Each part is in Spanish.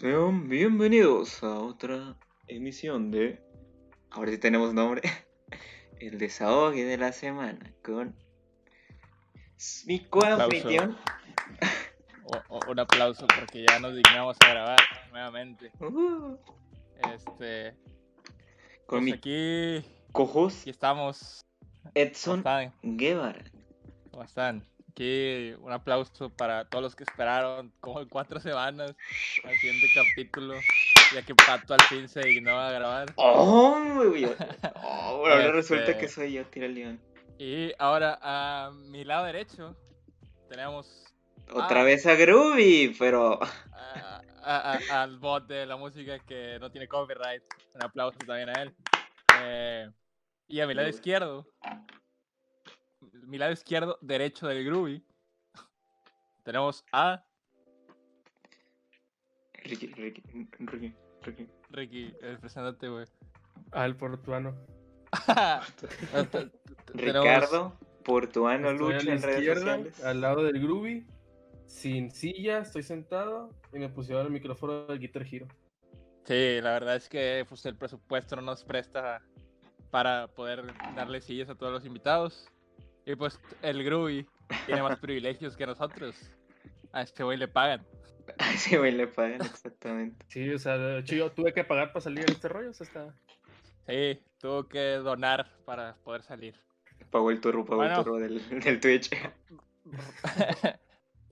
Sean bienvenidos a otra emisión de. Ahora sí tenemos nombre. El desahogue de la semana con. Mi coanfitrión. Un aplauso porque ya nos dignamos a grabar nuevamente. Uh, Este, con pues mi aquí, cojos aquí estamos. ¿Cómo Edson? Guevara. ¿Cómo están? Aquí un aplauso para todos los que esperaron como cuatro semanas al siguiente capítulo, ya que Pato al fin se dignó a grabar. ¡Oh! muy bien. Oh, bueno, ahora resulta Este- que soy yo, tira el león. Y ahora a mi lado derecho tenemos Otra vez a Groovy, pero. a- a- a- al bot de la música que no tiene copyright. Un aplauso también a él. Eh, y a mi lado izquierdo, mi lado izquierdo derecho del Groovy, tenemos a Ricky, Ricky, Ricky, Ricky. Ricky, preséntate, güey. Al portuano. Ricardo Portuano Lucha en redes sociales. al lado del Groovy, sin silla, estoy sentado y me pusieron el micrófono del Guitar Hero. Sí, la verdad es que pues, el presupuesto no nos presta para poder darle sillas a todos los invitados. Y pues el Groovy tiene más privilegios que nosotros. A este güey le pagan. A ese güey le pagan exactamente. Sí, o sea, de hecho yo tuve que pagar para salir en este rollo, o sea, está... Sí, tuvo que donar para poder salir. Pagó el turro, pagó Bueno. el turro del, del Twitch.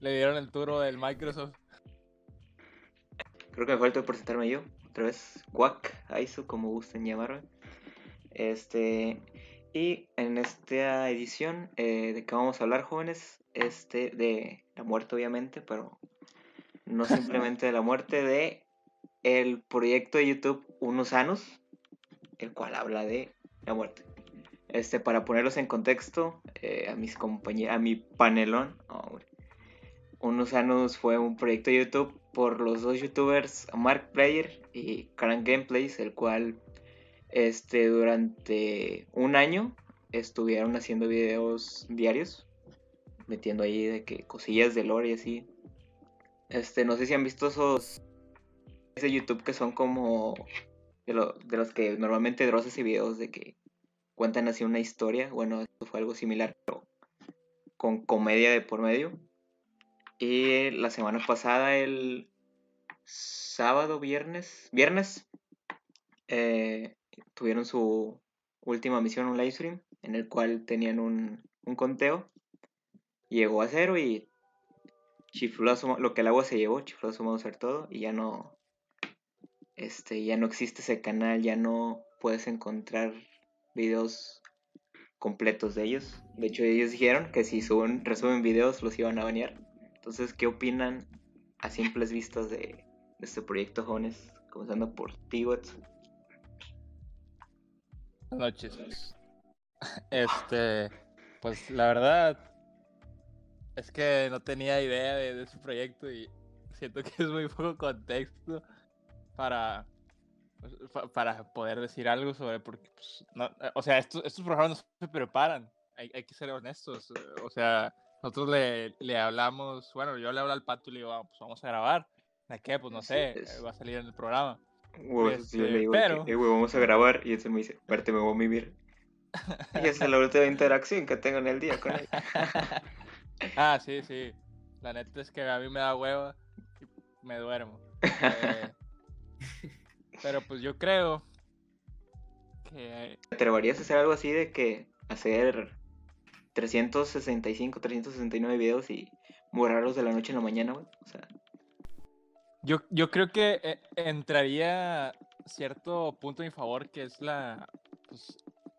Le dieron el turno del Microsoft. Creo que me falta presentarme yo. Otra vez, Quack, Aizu, como gusten llamarme. Este. Y en esta edición, eh, ¿de qué vamos a hablar, jóvenes? Este, de la muerte, obviamente, pero no simplemente de la muerte, de el proyecto de YouTube Unos Anos, el cual habla de la muerte. Este, para ponerlos en contexto, eh, a mis compañeros, a mi panelón, oh. Unos años fue un proyecto de YouTube por los dos youtubers Mark Player y Crank Gameplays, el cual este, durante un año estuvieron haciendo videos diarios, metiendo ahí de que cosillas de lore y así. Este, no sé si han visto esos de YouTube que son como de, lo- de los que normalmente Dross hace videos de que cuentan así una historia. Bueno, esto fue algo similar, pero con comedia de por medio. Y la semana pasada, el sábado, viernes, viernes, eh, tuvieron su última misión, un live stream, en el cual tenían un, un conteo. Llegó a cero y chifló lo que el agua se llevó, chifló a su mouse hacer todo y ya no, este, ya no existe ese canal, ya no puedes encontrar videos completos de ellos. De hecho, ellos dijeron que si suben, resuben videos los iban a banear. Entonces, ¿qué opinan a simples vistas de, este proyecto, jóvenes? Comenzando por ti, Watson. Buenas noches. Este, pues la verdad es que no tenía idea de, de su proyecto y siento que es muy poco contexto para pues, pa- para poder decir algo sobre porque pues, no- o sea estos, estos programas no se preparan hay, hay que ser honestos o sea nosotros le, le hablamos bueno yo le hablo al pato y le digo "Ah, pues vamos a grabar ¿de qué? pues no sé va a salir en el programa Huevos, Este, yo le digo, que, "Eh, vamos a grabar. Y él me dice, verte, me voy a vivir. y esa es la última interacción que tengo en el día con él. ah, sí, sí. La neta es que a mí me da hueva y me duermo. Eh, pero pues yo creo que ¿Te atreverías a hacer algo así de que hacer 365, 369 videos y borrarlos de la noche en la mañana, güey? O sea, yo, yo creo que eh, entraría cierto punto a mi favor que es la pues,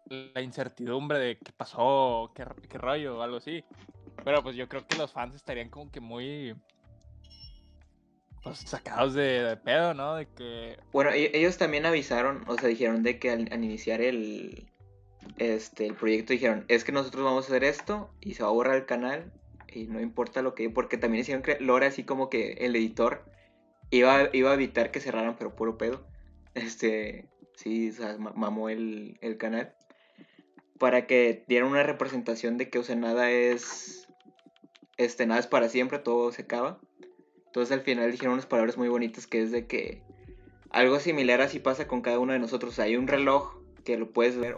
la incertidumbre de qué pasó, qué, qué rollo o algo así. Pero pues yo creo que los fans estarían como que muy pues sacados de, de pedo, ¿no? De que Bueno, e- ellos también avisaron, o sea, dijeron de que al, iniciar el, este, el proyecto dijeron, es que nosotros vamos a hacer esto y se va a borrar el canal y no importa lo que, porque también hicieron Lore así como que el editor iba, iba a evitar que cerraran, pero puro pedo. Este, sí, o sea, ma- mamó el, el canal. Para que dieran una representación de que, o sea, nada es, este, nada es para siempre, todo se acaba. Entonces al final dijeron unas palabras muy bonitas que es de que algo similar así pasa con cada uno de nosotros. Hay un reloj que lo puedes ver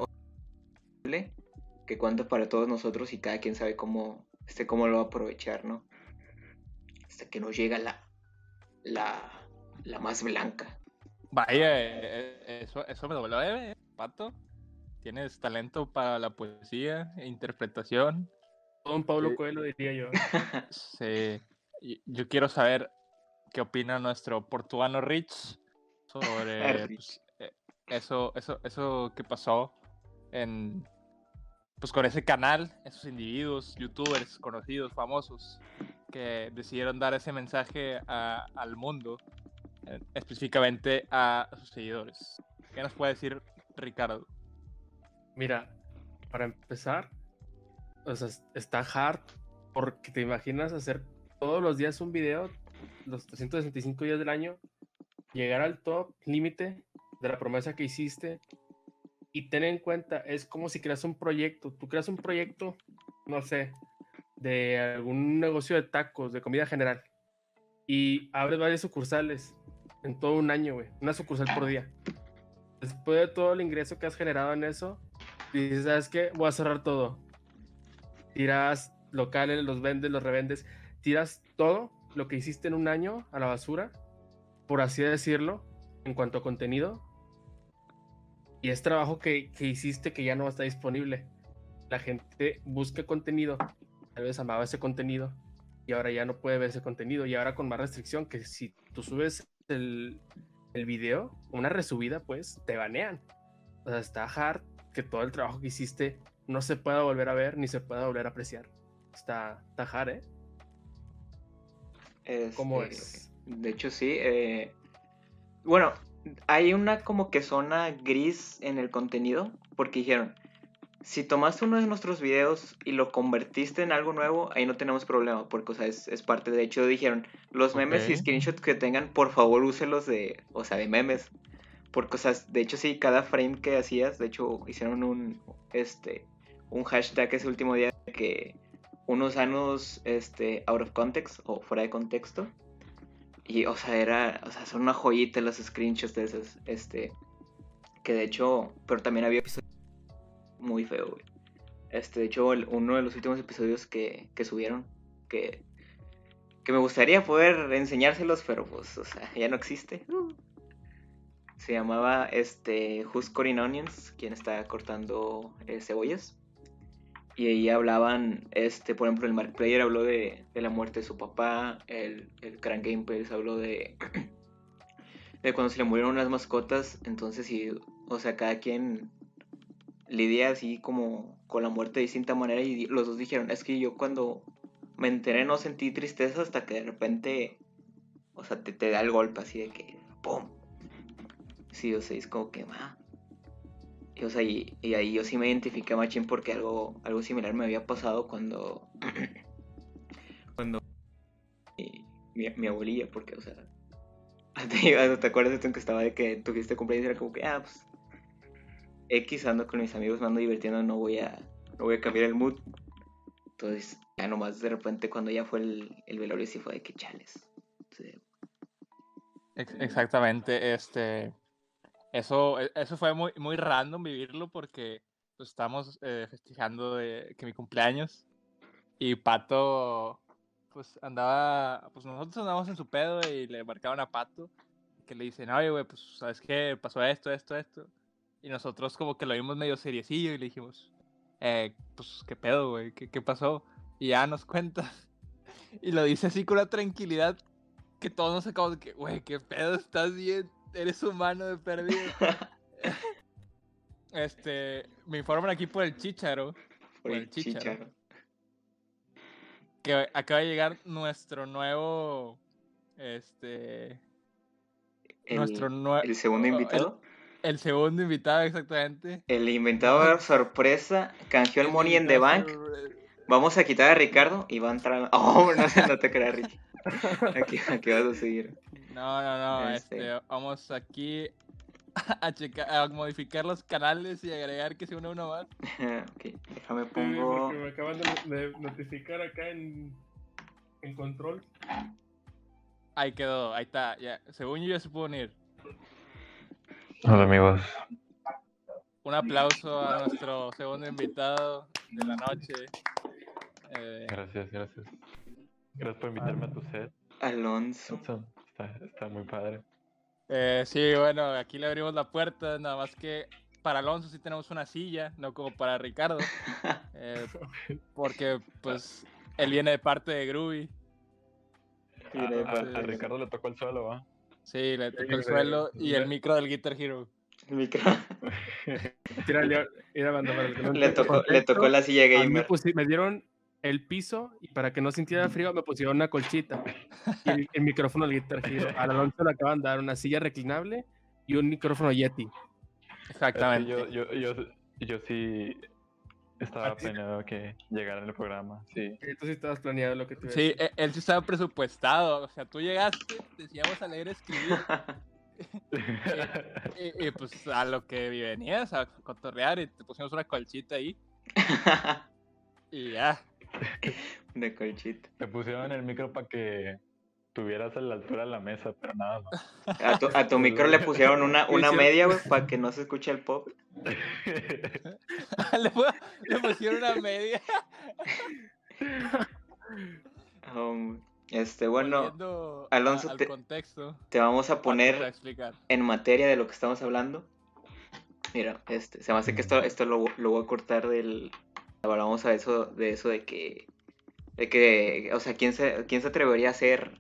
que cuenta para todos nosotros y cada quien sabe cómo, este, cómo lo va a aprovechar, ¿no? Hasta que nos llega la, la, la más blanca. Vaya, eh, eh, eso, eso me duele, ¿eh, Pato. Tienes talento para la poesía e interpretación. Don Pablo Coelho diría yo. Sí. Yo quiero saber qué opina nuestro portuano Rich sobre pues, eso, eso, eso que pasó en, pues con ese canal, esos individuos, youtubers conocidos, famosos, que decidieron dar ese mensaje al mundo, eh, específicamente a sus seguidores. ¿Qué nos puede decir Ricardo? Mira, para empezar, o sea, está hard porque te imaginas hacer todos los días un video, los 365 días del año, llegar al top límite de la promesa que hiciste y ten en cuenta, es como si creas un proyecto. Tú creas un proyecto, no sé, de algún negocio de tacos, de comida general, y abres varias sucursales en todo un año, güey. Una sucursal por día. Después de todo el ingreso que has generado en eso, dices, ¿sabes qué? Voy a cerrar todo. Tiras locales, los vendes, los revendes. Tiras todo lo que hiciste en un año a la basura, por así decirlo, en cuanto a contenido, y es trabajo que, hiciste que ya no está disponible. La gente busca contenido, tal vez amaba ese contenido y ahora ya no puede ver ese contenido y ahora con más restricción que si tú subes el, el video, una resubida, pues te banean. O sea, está hard que todo el trabajo que hiciste no se pueda volver a ver ni se pueda volver a apreciar. Está, está hard, ¿eh? ¿Cómo es? De hecho, sí. Eh, bueno, hay una como que zona gris en el contenido, porque dijeron, si tomaste uno de nuestros videos y lo convertiste en algo nuevo, ahí no tenemos problema, porque, o sea, es, parte, de hecho, dijeron, los memes y screenshots que tengan, por favor, úselos de, o sea, de memes, porque, o sea, de hecho, sí, cada frame que hacías, de hecho, hicieron un, este, un hashtag ese último día que unos años, este, out of context, o fuera de contexto, y, o sea, era, o sea, son una joyita los screenshots de esos, este, que de hecho, pero también había episodios muy feo, güey. Este, de hecho, uno de los últimos episodios que, que subieron, que, que me gustaría poder enseñárselos, pero pues, o sea, ya no existe. Se llamaba, este, Who's Cutting Onions, quien está cortando eh, cebollas. Y ahí hablaban, este, por ejemplo, el Mark Player habló de, la muerte de su papá, el, el Crank Gameplays habló de, de cuando se le murieron las mascotas, entonces, y, o sea, cada quien lidia así como con la muerte de distinta manera y los dos dijeron, es que yo cuando me enteré no sentí tristeza hasta que de repente, o sea, te, te da el golpe así de que, ¡pum! Sí, o sea, es como que, va y, o sea, y, ahí yo sí me identifiqué a Machín porque algo, algo similar me había pasado cuando. cuando. Mi, mi, abuelilla, porque, o sea. ¿Te, ¿Te acuerdas de esto en que estaba de que tuviste cumpleaños y era como que, ah, pues. X ando con mis amigos, me ando divirtiendo, no voy a. No voy a cambiar el mood. Entonces, ya nomás de repente cuando ya fue el, el velorio sí fue de que chales. Exactamente, este eso, eso fue muy, muy random vivirlo porque pues, estamos eh, festejando que mi cumpleaños y Pato pues andaba, pues nosotros andamos en su pedo y le marcaban a Pato que le dicen, oye, güey, pues sabes qué, pasó esto, esto, esto. Y nosotros como que lo vimos medio seriecillo y le dijimos, eh, pues qué pedo, güey, ¿Qué, ¿qué pasó? Y ya nos cuenta. Y lo dice así con la tranquilidad que todos nos acabamos de que, güey, qué pedo, estás bien eres humano de perdido. este, me informan aquí por el chicharo. Por, el chicharo. Que acaba de llegar nuestro nuevo. Este. El, nuestro nuevo. ¿El segundo invitado? El, segundo invitado, exactamente. El invitado sorpresa canjeó el, Money in the Bank. Vamos a quitar a Ricardo y va a entrar. Oh, no, no te creas, Ricky. Aquí, aquí vas a seguir. No, no, no. Este... Este, vamos aquí a, checar, a modificar los canales y agregar que se une uno más. ok, déjame pongo. me acaban de, notificar acá en, en control Ahí quedó, ahí está. Ya. Según yo ya se pudo unir. Hola amigos. Un aplauso a nuestro segundo invitado de la noche. Eh, Gracias, gracias. Gracias por invitarme a tu set. Alonso. Está, está muy padre. eh, sí, bueno, aquí le abrimos la puerta, nada más que para Alonso sí tenemos una silla, no como para Ricardo. eh, porque pues él viene de parte de Groovy. A, Mire, a- a Ricardo le tocó el suelo, ¿va? Sí, le tocó el suelo y el micro del Guitar Hero. el micro. Tírale, mira, banda, para el que no le, tocó, le tocó la silla a me, gamer. pusi- me dieron el piso y para que no sintiera frío me pusieron una colchita y el, el micrófono del Guitar Hero. Al Alonso le acaban de dar una silla reclinable y un micrófono Yeti. Exactamente. yo, yo, yo, yo sí estaba planeado que llegara en el programa, sí. Tú sí estabas planeado lo que tú Sí, e- él sí estaba presupuestado. O sea, tú llegaste, decíamos a leer, escribir. Y, y, pues a lo que venías, a cotorrear y te pusimos una colchita ahí. Y ya. Una colchita. Me pusieron el micro para que tuvieras a la altura de la mesa, pero nada más. A tu, a tu micro le pusieron una, una media, güey, para que no se escuche el pop. le, pu- le pusieron una media. Um, este, bueno, volviendo a- Alonso, al te- contexto. te vamos a poner en materia de lo que estamos hablando. Mira, este, se me hace que esto, esto lo, lo voy a cortar del. Hablamos a eso, de eso de que. De que. O sea, ¿quién se, quién se atrevería a hacer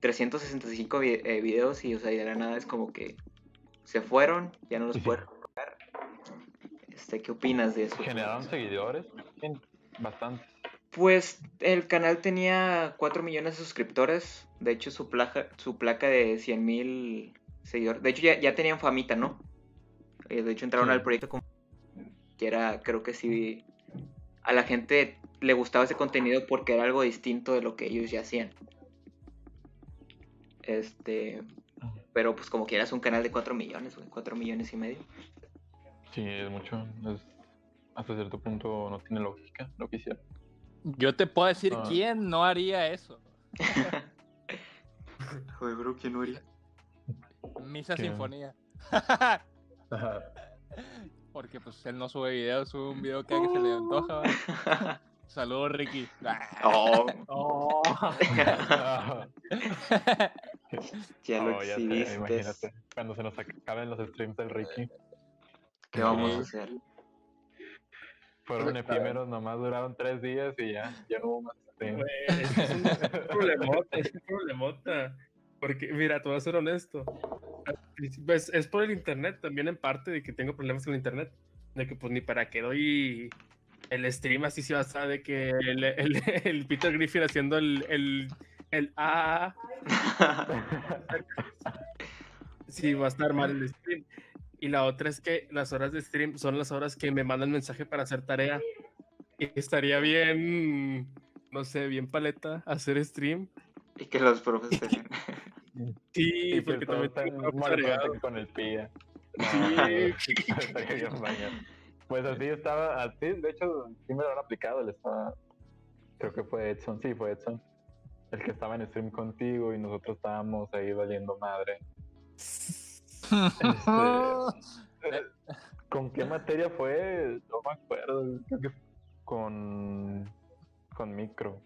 365 vi- eh, videos y, o sea, y de la nada es como que se fueron, ya no los Sí, pueden? Este, ¿qué opinas de eso? ¿Generaron seguidores? Sí, Bastantes. Pues el canal tenía 4 millones de suscriptores. De hecho, su placa, su placa de 100 mil seguidores. De hecho, ya, ya tenían famita, ¿no? Eh, De hecho, entraron Sí. al proyecto como que era, creo que sí. A la gente le gustaba ese contenido porque era algo distinto de lo que ellos ya hacían. Este. Pero pues como quieras un canal de 4 millones, güey. 4 millones y medio. Sí, es mucho. Es, hasta cierto punto no tiene lógica lo que hicieron. Yo te puedo decir Ah. quién no haría eso. Joder, bro, ¿quién no haría? Misa. Sinfonía. Porque pues él no sube videos, sube un video cada que se le antoja. Saludos, Ricky. Oh, Oh. ya lo Oh, ya sé, exhibiste. imagínate. Cuando se nos acaben los streams del Ricky. ¿Qué vamos a Sí. hacer? Fueron Pues, efímeros, nomás duraron tres días y ya, ya no hubo más streams. Es un problemota, es un problemota. Porque, mira, te voy a ser honesto. Principio Es, por el internet, también en parte de que tengo problemas con el internet. De que, pues, ni para qué doy el stream así se va a estar de que el, el- el Peter Griffin haciendo el, el, el A. Sí, va a estar mal el stream. Y la otra es que las horas de stream son las horas que me mandan mensaje para hacer tarea. Y estaría bien, no sé, bien paleta hacer stream. y que los profes te- Sí, Y porque también están tengo tareado. con el pilla. Sí. Estaría bien bañado. Pues así estaba, así, de hecho, sí me lo han aplicado, él estaba, creo que fue Edson, sí, fue Edson, el que estaba en stream contigo y nosotros estábamos ahí valiendo madre. Este, ¿Con qué materia fue? No me acuerdo, creo que con, con micro.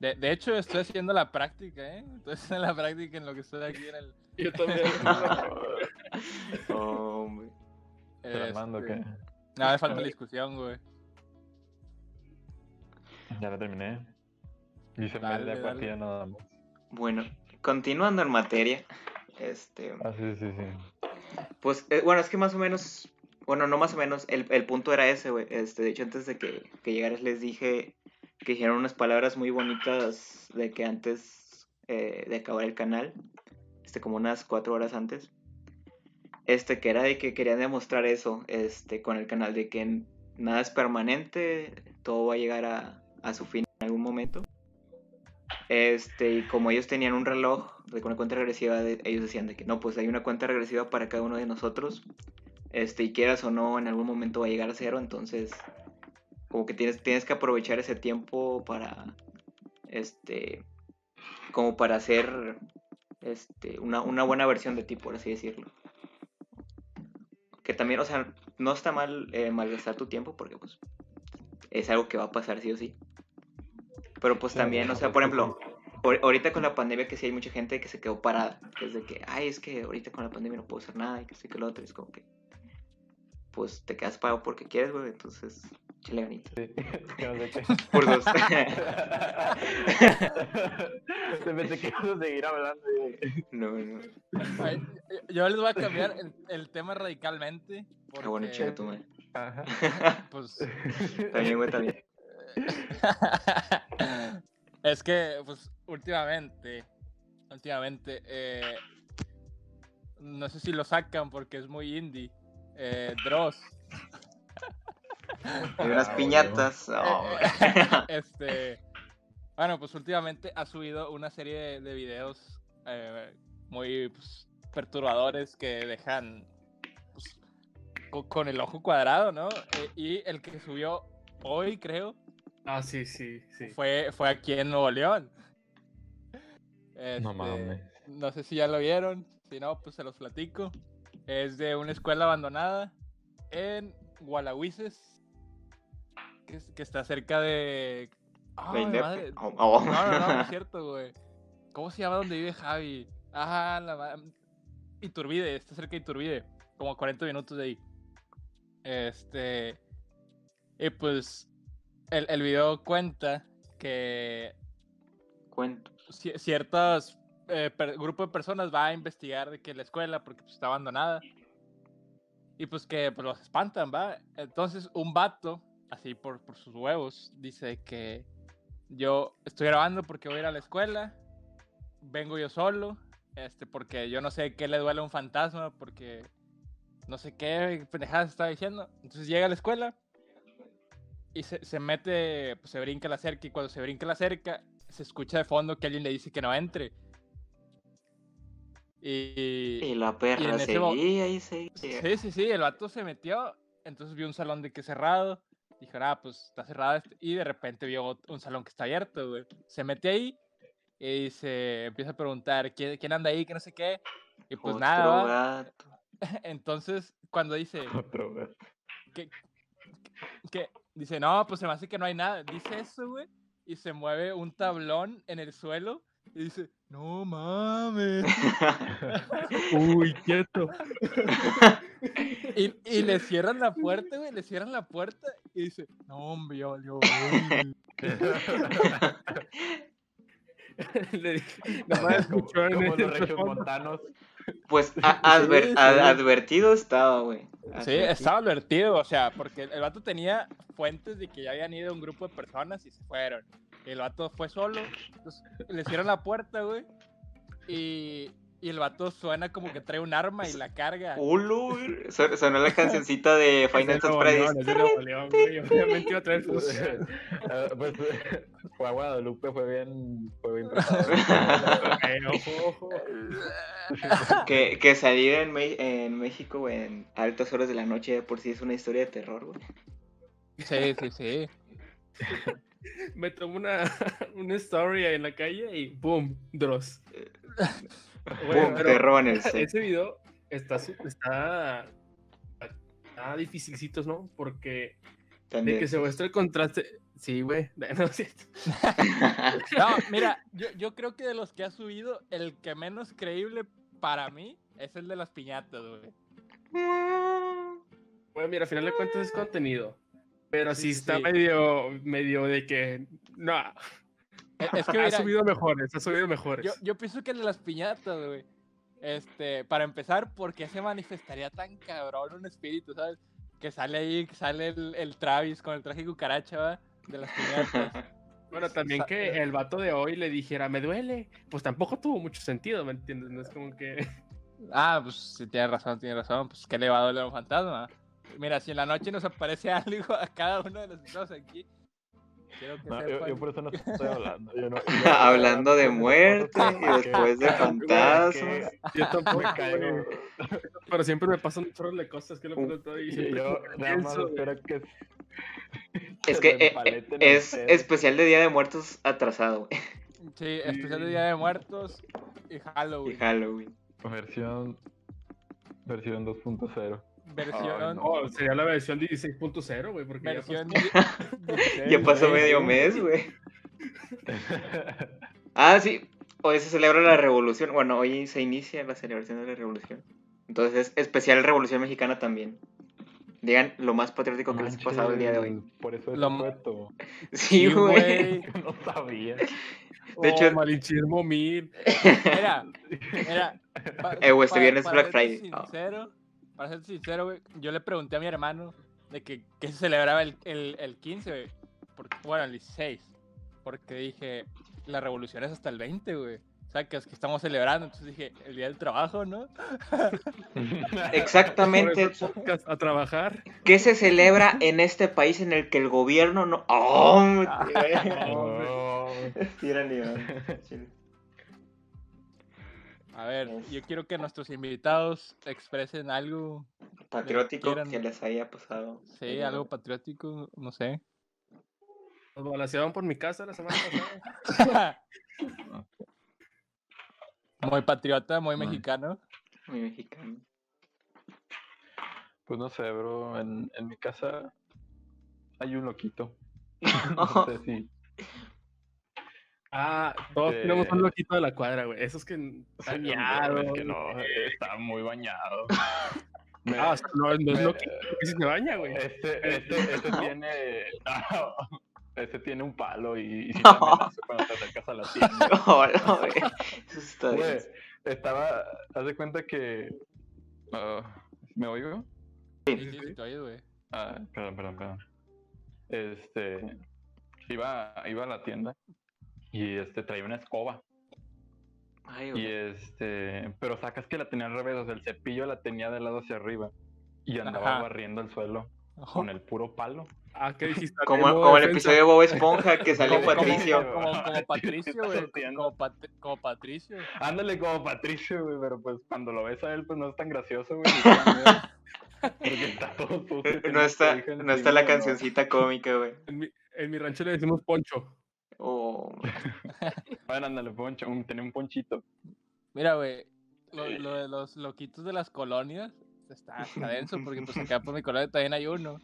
De, de hecho, estoy haciendo la práctica, ¿eh? Estoy haciendo la práctica en lo que estoy aquí en el. Yo también. Oh, hombre. ¿Te la mando este, qué? Nada, me falta la discusión, güey. Ya la terminé. Dale, media dale. partida nada más. Bueno, continuando en materia, este, Ah, sí, sí, sí. pues, eh, bueno, es que más o menos, bueno, no más o menos, el, el punto era ese, güey, este, de hecho, antes de que, que llegaras les dije que dijeron unas palabras muy bonitas de que antes eh, de acabar el canal, este, como unas cuatro horas antes, este, que era de que querían demostrar eso, este, con el canal, de que nada es permanente, todo va a llegar a, a su fin en algún momento. Este, y como ellos tenían un reloj de una cuenta regresiva, ellos decían de que no, pues hay una cuenta regresiva para cada uno de nosotros. Este, y quieras o no, en algún momento va a llegar a cero, entonces como que tienes, tienes que aprovechar ese tiempo para este como para hacer este, una, una buena versión de ti, por así decirlo. Que también, o sea, no está mal eh, malgastar tu tiempo porque pues es algo que va a pasar sí o sí. Pero pues también, o sea, por ejemplo, ahor- ahorita con la pandemia que sí hay mucha gente que se quedó parada. Desde que, ay, es que ahorita con la pandemia no puedo hacer nada y que sí que lo otro. es como que, pues te quedas parado porque quieres, güey. Entonces, chile ganito. Sí, qué. Por dos. Se pensé que ibas a seguir hablando. no, no. Ay, Yo les voy a cambiar el, el tema radicalmente. Porque, Ah, bueno, tu madre. Ajá. Pues, También, güey, también. es que, pues, últimamente, últimamente, eh, no sé si lo sacan porque es muy indie. Eh, Dross, Hay unas Ah, piñatas. este, bueno, pues últimamente ha subido una serie de, de videos eh, muy pues, perturbadores que dejan pues, co- con, el ojo cuadrado, ¿no? Eh, y el que subió hoy, creo, Ah, sí, sí, sí. fue, fue aquí en Nuevo León. No Este, mames. No sé si ya lo vieron, si no, pues se los platico. Es de una escuela abandonada en Gualahuises, que, que está cerca de... ¡Ay, Veinte- madre! Oh, oh. No, no, no, no es cierto, güey. ¿Cómo se llama donde vive Javi? Ajá, la ma- Iturbide, está cerca de Iturbide, como a 40 minutos de ahí. Este. Y pues, el, el video cuenta que Cuento. ci- ciertos eh, grupo de personas va a investigar de que la escuela, porque pues, está abandonada. Y pues que pues, los espantan, ¿va? Entonces un vato, así por, por sus huevos, dice que yo estoy grabando porque voy a ir a la escuela, vengo yo solo, este, porque yo no sé qué le duele a un fantasma, porque no sé qué pendejadas está diciendo. Entonces llega a la escuela y se, se mete, pues se brinca la cerca y cuando se brinca la cerca se escucha de fondo que alguien le dice que no entre. Y, Y la perra en ese mo- seguía y seguía. Sí, sí, sí, el vato se metió, entonces vio un salón de que cerrado, dijo, ah, pues está cerrado, este", y de repente vio un salón que está abierto, güey. Se mete ahí y se empieza a preguntar, ¿quién, quién anda ahí? Que no sé qué. Y pues Otro nada, gato. entonces cuando dice, Otro vez. que, que dice, no, pues se me hace que no hay nada. Dice eso, güey. Y se mueve un tablón en el suelo. Y dice, no mames. Uy, quieto. Y, y le cierran la puerta, güey. Le cierran la puerta. Y dice, no, hombre, valió. güey". Le dije, nomás como, escuchó en como el los regios fondo. montanos. Pues a- adver- Sí, ad- sí. advertido estaba, güey. Sí, Advertido. estaba advertido. O sea, porque el vato tenía fuentes de que ya habían ido un grupo de personas y se fueron. Y el vato fue solo. Entonces le cierran la puerta, güey. Y, y el vato suena como que trae un arma y la carga. Ulu, Sonó la cancioncita de Final Fantasy. Obviamente iba a traer sus... Eh, pues fue a Guadalupe, fue bien, fue bien tratado. Eh, ojo, ojo. Que, que salir en, Me- en México, güey, en altas horas de la noche, de por sí es una historia de terror, güey. Sí, sí, sí. Me tomo una, una story en la calle y ¡boom! Dross. Te roban el set. ese video está, está, está dificilcitos, ¿no? Porque de También. que se muestra el contraste. Sí, güey. No es cierto. No, mira, yo, yo creo que de los que ha subido, el que menos creíble para mí es el de las piñatas, güey. Bueno, mira, al final de cuentas es contenido. Pero sí, Sí, sí, está sí. medio, medio de que. No. Es- que ha mira, subido mejores, ha subido mejores. yo, yo pienso que el de las piñatas, güey. Este, para empezar, ¿por qué se manifestaría tan cabrón un espíritu, sabes? Que sale ahí, que sale el, el Travis con el traje cucaracha, ¿va? De las piñatas. Bueno, también que el vato de hoy le dijera, me duele. Pues tampoco tuvo mucho sentido, ¿me entiendes? No es como que. Ah, pues sí, tiene razón, tiene razón. Pues que le va a doler a un fantasma. Mira, si en la noche nos aparece algo a cada uno de los estamos aquí, quiero que No, yo, sepan. yo por eso no estoy hablando. Yo no, yo Hablando de muerte y después de que- fantasmas. Yo tampoco, Me caigo. güey. Pero siempre me pasan un chorro de cosas que lo pregunto y Y yo nada más espero que. Es que eh, empaleten es ustedes. especial de Día de Muertos atrasado. Sí, especial de Día de Muertos. y y Halloween. Halloween. Versión. Versión 2.0. Versión. No. Oh, sería la versión 16.0, güey, porque ya pasó- di- 16, Ya pasó güey, medio mes, güey. Ah, sí. Hoy se celebra la revolución. Bueno, hoy se inicia la celebración de la revolución. Entonces es especial Revolución Mexicana también. Digan lo más patriótico que les ha pasado el día de hoy. Por eso es Lo- supuesto. Sí, Sí, güey. No sabía. De hecho- Oh, malinchismo mil. Mira, mira. pa- Eh, güey, este viernes es Black Friday. Sincero, Para ser sincero, güey, yo le pregunté a mi hermano de que, que se celebraba el, el, el 15, güey. porque- Bueno, el 16. Porque dije, la revolución es hasta el 20, güey. O sea, que es que estamos celebrando. Entonces dije, el día del trabajo, ¿no? Exactamente. A trabajar. ¿Qué se celebra en este país en el que el gobierno no. ¡Oh! No. Tira nivel. A ver, Es- yo quiero que nuestros invitados expresen algo, Patriótico que les haya pasado. sí, algo patriótico, no sé. Nos balanceaban por mi casa la semana pasada. muy patriota, muy mexicano. Muy mexicano. Pues no sé, bro. En, en mi casa hay un loquito. No sé si. Ah, todos tenemos un loquito de la cuadra, güey. Esos que bañado. es que no, está muy bañado. Me- Ah, o sea, no, no es loquito, si se baña, güey. Este, este, este tiene. Este tiene un palo y, y si te amenaza cuando te acercas a la tienda. Hola, güey. Eso está Güey, bien. estaba. Haz de cuenta que. ah, ¿Me oigo? Sí, sí, sí, te oyes, güey. Ah, perdón, perdón, perdón. Este. Iba, iba a la tienda y este traía una escoba. Ay, Y este. Pero sacas que la tenía al revés, o sea, el cepillo la tenía del lado hacia arriba. Y andaba Ajá. barriendo el suelo con el puro palo. Ah, ¿qué dijiste? Como, como el episodio de Bob Esponja que salió como- Patricio. Como, como Patricio, güey. Como, Pat- como Patricio. Ándale como Patricio, güey, pero pues cuando lo ves a él, pues no es tan gracioso, güey. Porque está todo sucio. No está, no está la cancioncita cómica, güey. En mi, en mi rancho le decimos poncho. Oh, Bueno, ándale, poncho, un- tenía un ponchito. Mira, güey. Lo, lo de los loquitos de las colonias está, está denso porque pues acá por mi colonia también hay uno.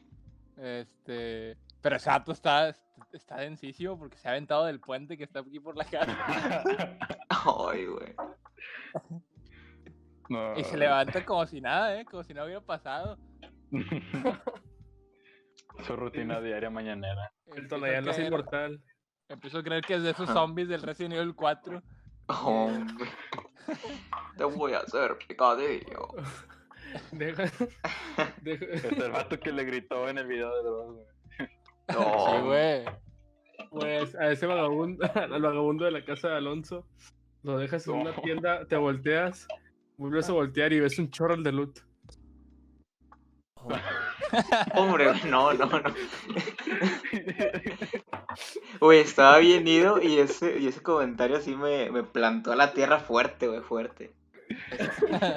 Este. Pero ese vato está, está densísimo porque se ha aventado del puente que está aquí por la casa. ay, güey. No. Y se levanta como si nada, ¿eh? Como si no hubiera pasado. Su rutina diaria mañanera. El Tonayán es inmortal. Empiezo a creer que es de esos zombies del Resident Evil 4. Hombre. Te voy a hacer picadillo. Deja, deja- Es el vato que le gritó en el video de Dross, güey. Sí, No, güey. Pues a ese vagabundo, al vagabundo de la casa de Alonso, lo dejas en una tienda, te volteas, vuelves a voltear y ves un chorro de loot. hombre, no, no, no. Güey, estaba bien ido y ese, y ese comentario así me, me plantó a la tierra fuerte, güey, fuerte.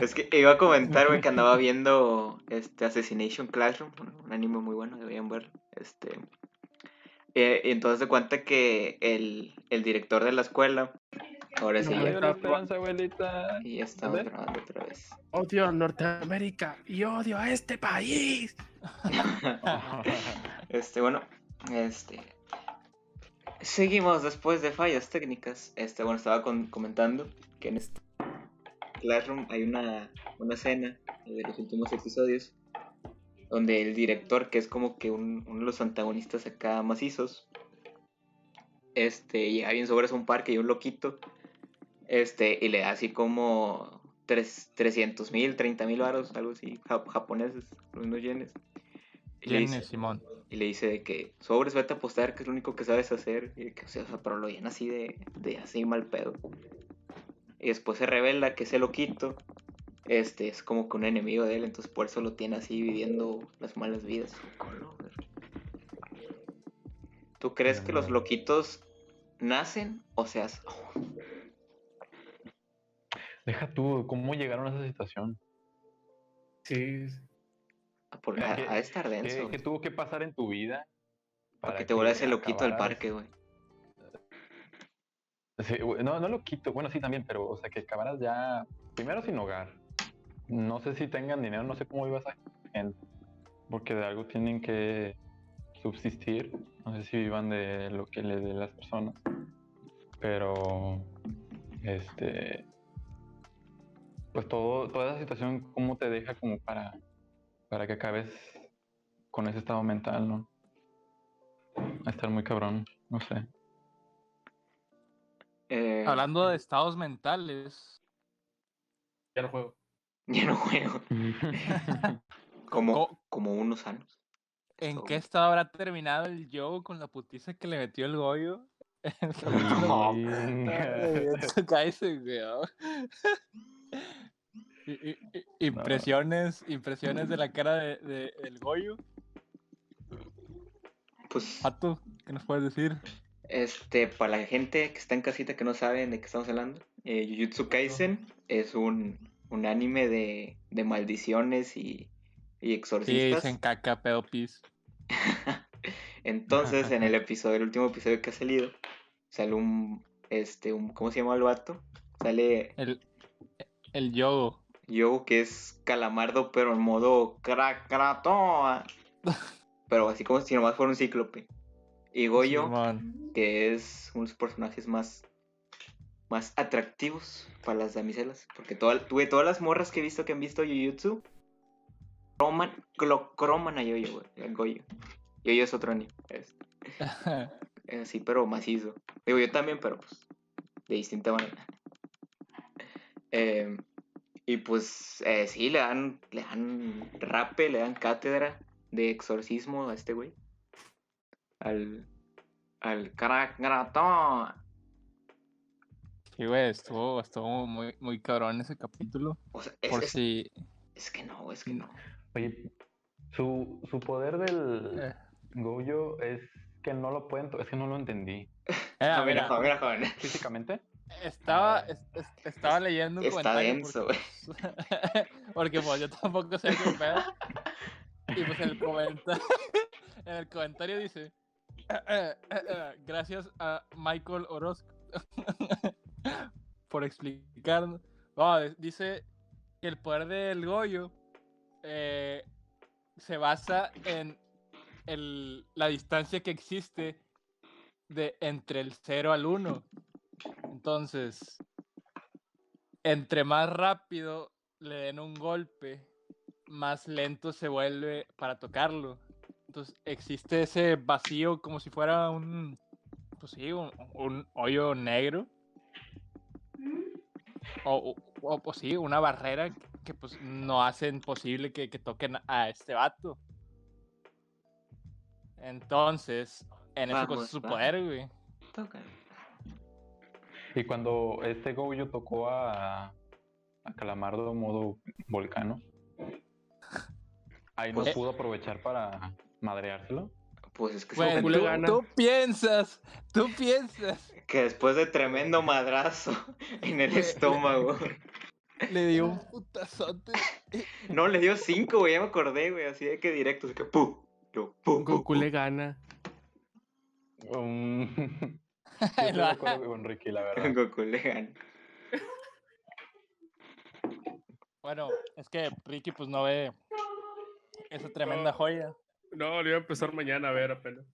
Es que iba a comentar, güey, que andaba viendo este Assassination Classroom, un, anime muy bueno, deberían verlo. Este, eh, y entonces se cuenta que el, el director de la escuela, ahora sí, No, ya, Adiós, la esperanza, abuelita. y ya estamos grabando otra vez. Odio a Norteamérica y odio a este país. Este, bueno, este. Seguimos después de fallas técnicas. Este, bueno, estaba comentando que en este Classroom hay una, una escena de los últimos episodios donde el director, que es como que un- uno de los antagonistas acá macizos, este, llega bien sobre un parque y un loquito, este, y le da así como tres, 300 mil, 30 mil varos, algo así, jap- japoneses, unos yenes. Y le ¿Quién dice- es Simón? Y le dice de que sobres vete a apostar que es lo único que sabes hacer y que o sea, pero lo llena así de, de así mal pedo y después se revela que ese loquito este es como que un enemigo de él entonces por eso lo tiene así viviendo las malas vidas ¿tú crees que los loquitos nacen o se hacen? Deja tú, ¿cómo llegaron a esa situación? Sí. Porque ¿Qué- ha, ha de estar denso ¿Qué, tuvo que pasar en tu vida? para que te vuelvas el loquito acabaras- parque güey Sí, no, no lo quito. Bueno, sí también, pero, o sea, que acabaras ya. Primero sin hogar. No sé si tengan dinero, no sé cómo viva esa gente. Porque de algo tienen que subsistir. No sé si vivan de lo que le dé las personas. Pero. Este. Pues todo, toda esa situación, ¿cómo te deja como para. Para que acabes con ese estado mental, ¿no? A estar muy cabrón, no sé. Eh, Hablando de estados mentales, Ya no juego. Ya no juego. Como, Co- como unos años. ¿en So- qué estado habrá terminado el Joe con la putiza que le metió el Goyo? No. capítulo de Impresiones, impresiones de la cara de, de el Goyo. Pues, Pato, ¿qué nos puedes decir? este, para la gente que está en casita que no saben de qué estamos hablando, eh, Jujutsu Kaisen es un, un anime de, de maldiciones y, y Sí, exorcistas. dicen caca, pedo, pis. Entonces, en el episodio, el último episodio que ha salido, sale un, este, un, ¿cómo se llama el vato? Sale El, el Yogo. Yo que es calamardo, pero en modo cracratoa. Pero así como si nomás fuera un cíclope. Y Goyo, que es uno de los personajes más, más atractivos para las damiselas. Porque toda, tuve todas las morras que he visto que han visto Jujutsu. Croman, lo croman a Yoyo, güey. Goyo. Yoyo es otro anime. Es, es así, pero macizo. Digo, yo también, pero pues de distinta manera. Eh, y pues eh, sí, le dan, le dan rape, le dan cátedra de exorcismo a este güey. Al, al caracratón. Sí, güey, estuvo, estuvo muy, muy cabrón ese capítulo. O sea, es, Por es- si. es que no, es que no. Oye, su, su poder del eh, Goyo es que no lo pueden. Es que no lo entendí. eh, Ah, mira, mira, joven, mira, joven. Físicamente. Estaba, es- es- estaba leyendo un Está comentario. denso, porque, pues, porque, pues yo tampoco sé qué pedo. Y pues el comentario, en el comentario dice: Gracias a Michael Orozco por explicarnos. No, de- dice que el poder del Goyo eh, se basa en el- la distancia que existe de entre el 0 al 1. Entonces, entre más rápido le den un golpe, más lento se vuelve para tocarlo. Entonces, existe ese vacío como si fuera un, pues sí, un, un hoyo negro. O, o- o, pues sí, una barrera que, que, pues no hacen posible que, que toquen a este vato. Entonces, en eso consiste su poder, güey. Toca. Y cuando este Goyo tocó a, a Calamardo modo volcano, ahí no Pues- pudo aprovechar para madreárselo. Pues es que, le tú, gana. tú piensas, tú piensas. que después de tremendo madrazo en el estómago. Le dio un putazote. No, le dio cinco, güey, ya me acordé, güey, así de que directo, así que ¡pum! Yo, ¡pum! pum, Goku pum. le gana. Um, yo estoy de acuerdo con Ricky, la verdad. Goku le gana. Bueno, es que Ricky pues no ve esa tremenda joya. No, lo iba a empezar mañana a ver apenas.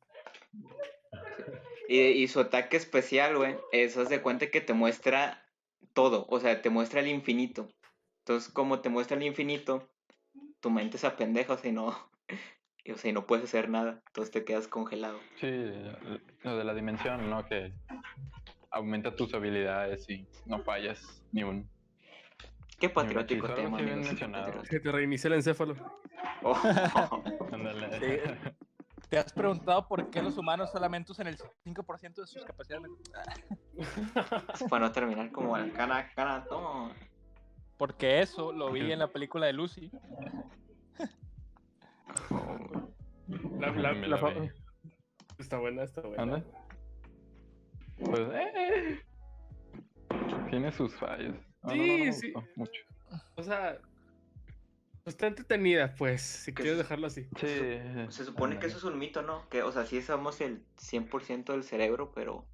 Y, y su ataque especial, güey, es, haz de cuenta que te muestra todo, o sea, te muestra el infinito. Entonces, como te muestra el infinito, tu mente se apendeja, o sea, y no, o sea, y no puedes hacer nada, entonces te quedas congelado. Sí, lo de la dimensión, ¿no? Que aumenta tus habilidades y no fallas ni un. Qué patriótico tema, amigos. Que te reinicia el encéfalo. Oh, Ándale. ¿Te has preguntado por qué los humanos solamente usan el 5% de sus capacidades? para no terminar como el cana, cana, no. Porque eso lo vi en la película de Lucy. La, la- Me la la. Está buena, está buena. ¿Anda? Pues, eh. Tiene sus fallos. No, no, no, no Sí, me sí. gustó mucho. O sea, pues, está entretenida, pues, si quieres es- dejarlo así. Sí. Se supone que eso es un mito, ¿no? Que, o sea, sí somos el 100% del cerebro, pero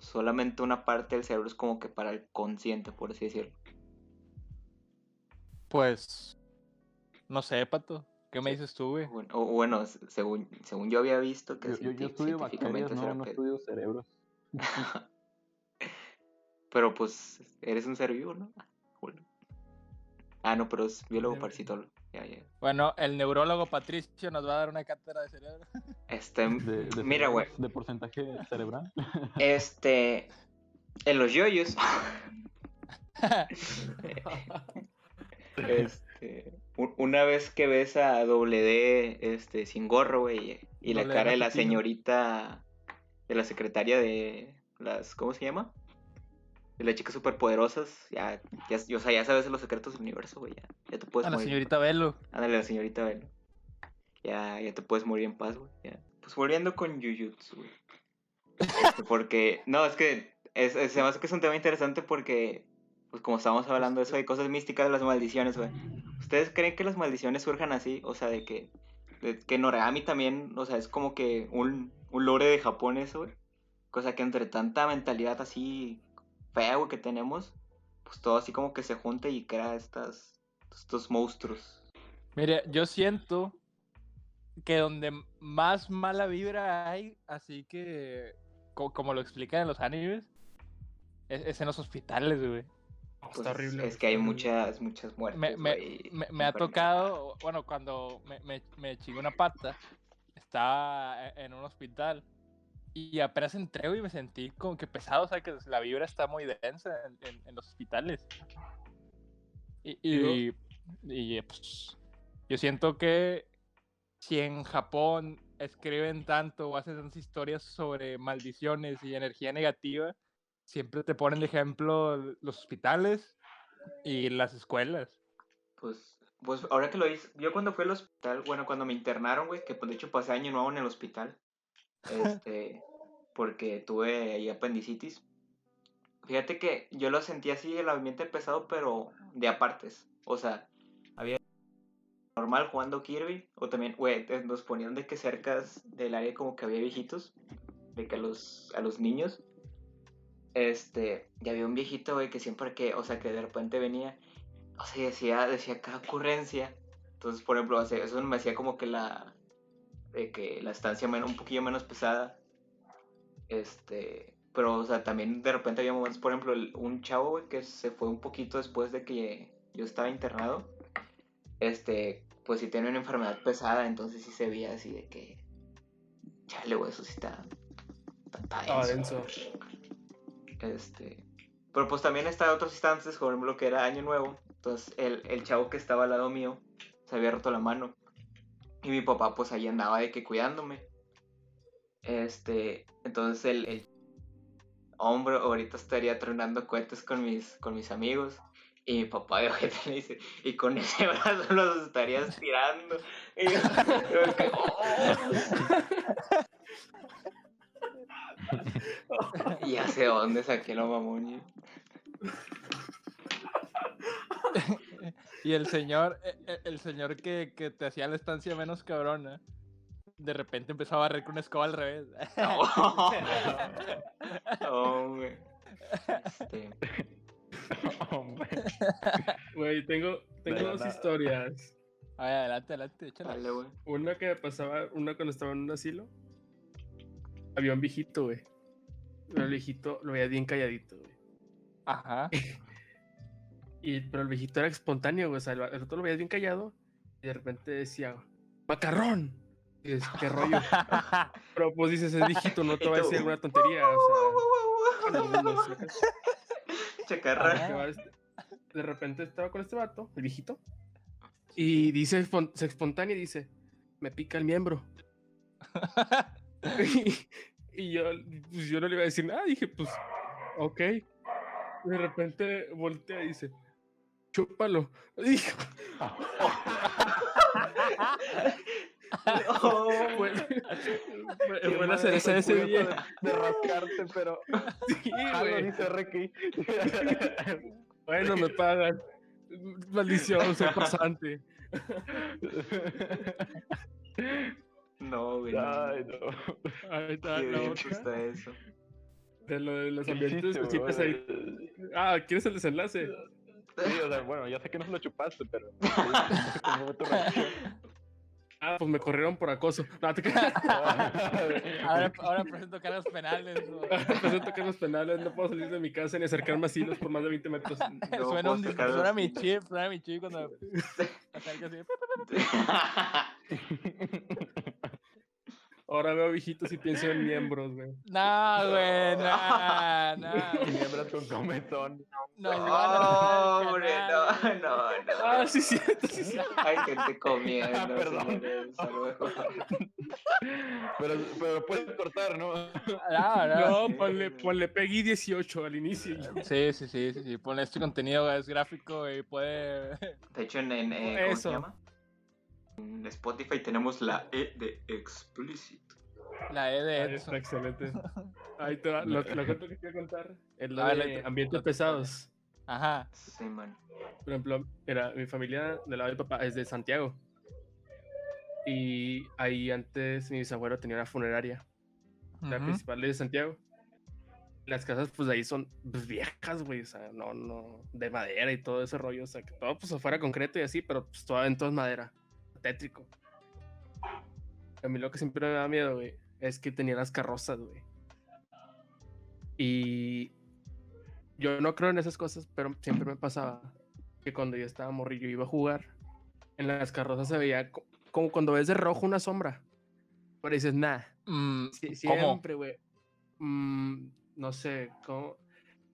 solamente una parte del cerebro es como que para el consciente, por así decirlo. Pues. No sé, pato. ¿Qué me dices tú, güey? Bueno, o bueno, según, según yo había visto que Yo, yo, yo cienti- estudio bacterias, científicamente no, será no estudio cerebros. Pero pues eres un ser vivo, ¿no? Ah, bueno. Ah, no, pero es biólogo parasitólogo. Ya, ya. Bueno, el neurólogo Patricio nos va a dar una cátedra de cerebro. Este, De, de mira, güey. De porcentaje cerebral. Este, en los yoyos, este, una vez que ves a doble D, este, sin gorro, güey, y la cara de la señorita, de la secretaria de las, ¿cómo se llama? De las chicas superpoderosas, ya, ya, o sea, ya sabes los secretos del universo, güey, ya, ya te puedes a la morir. señorita Velo. Ándale, la señorita Velo. Ya, ya te puedes morir en paz, güey. ya. Pues volviendo con Jujutsu, güey. Este, porque, no, es que es, es- se me hace que es un tema interesante porque, pues como estamos hablando de eso, de cosas místicas de las maldiciones, güey. ¿Ustedes creen que las maldiciones surjan así? O sea, de que, de que Noragami también, o sea, es como que un, un lore de Japón eso, güey. Cosa que entre tanta mentalidad así fea, güey, que tenemos, pues todo así como que se junta y crea estas, estos monstruos. Mire, yo siento que donde más mala vibra hay, así que, co- como lo explican en los animes, es, es en los hospitales, güey. Pues, está horrible. Es que hay muchas, muchas muertes. Me, me- güey, me- me ha tocado, bueno, cuando me, me, una pata, estaba e- en un hospital y apenas entré y me sentí como que pesado, o sea, que la vibra está muy densa en, en- en los hospitales. Y, y, y, pues, yo siento que si en Japón escriben tanto o hacen tantas historias sobre maldiciones y energía negativa, siempre te ponen de ejemplo los hospitales y las escuelas. Pues, pues ahora que lo hice, yo cuando fui al hospital, bueno, cuando me internaron, güey, que pues de hecho pasé año nuevo en el hospital, este, porque tuve ahí apendicitis. Fíjate que yo lo sentí así, el ambiente pesado, pero de apartes. O sea, había normal jugando Kirby, o también, güey, te- nos ponían de que cercas del área como que había viejitos, de que a los, a los niños, este, y había un viejito, güey, que siempre que, o sea, que de repente venía, o sea, decía, decía cada ocurrencia. Entonces, por ejemplo, o sea, eso me hacía como que la, de que la estancia un poquillo menos pesada. Este, pero, o sea, también de repente había momentos, por ejemplo, un chavo, güey, que se fue un poquito después de que yo estaba internado. Este, pues sí tenía una enfermedad pesada, entonces sí se veía así de que, chale, güey, eso sí está, está, está Estaba denso". denso. Este. Pero pues también está otras instancias, por ejemplo, que era Año Nuevo. Entonces el, el chavo que estaba al lado mío se había roto la mano. Y mi papá pues ahí andaba de que cuidándome. Este. Entonces el, el hombre ahorita estaría tronando cohetes con mis, con mis amigos. Y mi papá de ojete le dice, y con ese brazo los estarías tirando. Y yo, yo "Oh". Y ya sé dónde saqué lo mamón. y- Y el señor, e- e- el señor que, que te hacía la estancia menos cabrona, de repente empezó a barrer con una escoba al revés. Güey. Este, Hombre. Güey, tengo, tengo la dos nada. historias. A ver, adelante, adelante, échala. dale, güey. Una que me pasaba, una cuando estaba en un asilo. Había un viejito, güey. Pero el viejito lo veía bien calladito, güey. Ajá. Y, pero el viejito era espontáneo, güey. O sea, el, el otro lo veía bien callado. Y de repente decía, ¡macarrón! Y dices, ¿qué rollo? Pero pues dices, es viejito, no te va a decir alguna tontería. O sea. Chacarra. Va este- De repente estaba con este vato, el viejito. Y dice, se espontánea y dice, me pica el miembro. Y, y yo, pues yo no le iba a decir nada, dije, pues, ok. De repente voltea y dice, chúpalo. Dijo, Oh, fue, fue- Qué fue la madre, cereza de ese día. De, de rascarte, pero. Sí, güey. Bueno, me pagan. Maldición, soy pasante. No, güey. no. Ahí está Qué la otra. está eso. de lo de los ¿Qué ambientes así bro? pesaditos. Ah, ¿quieres el desenlace? Sí, o sea, bueno, ya sé que no se lo chupaste, pero. Ah, pues me corrieron por acoso. No, te. Ahora, ahora presento cargos penales. ¿no? Presento los penales no puedo salir de mi casa ni acercarme a silos por más de 20 metros. No suena, un, sacar suena mi chip, suena mi chip cuando acerca así. Ahora veo viejitos y pienso en miembros, güey. No, güey, no, no. Miembros con van No, a hombre, no, no, no. Ah, sí, cierto, sí, sí. Hay gente comiendo. Ah, perdón. Pero, pero puedes cortar, ¿no? No, no. No, ponle, ponle Peggy 18 al inicio. Sí, sí, sí, sí, sí. Ponle este contenido, güey, es gráfico y puede. De hecho, en, en ¿cómo Eso. se llama? En Spotify tenemos la E de explícito. La E de Ahí Edson. está, excelente. Ahí te va. Lo, lo que te quiero contar es lo A ver, de ambientes pesados. Ajá. Sí, man. Por ejemplo, era, mi familia del lado de papá es de Santiago. Y ahí antes mi bisabuelo tenía una funeraria, la principal de Santiago. Las casas, pues de ahí son pues, viejas, güey, o sea, no, no, de madera y todo ese rollo, o sea, que todo pues afuera concreto y así, pero pues todo adentro es madera, tétrico. A mí lo que siempre me da miedo, güey, es que tenía las carrozas, güey. Y yo no creo en esas cosas, pero siempre me pasaba que cuando yo estaba morrillo iba a jugar, en las carrozas se veía co- como cuando ves de rojo una sombra. Pero dices, nah, Mm, siempre, güey. Mm, no sé, ¿cómo?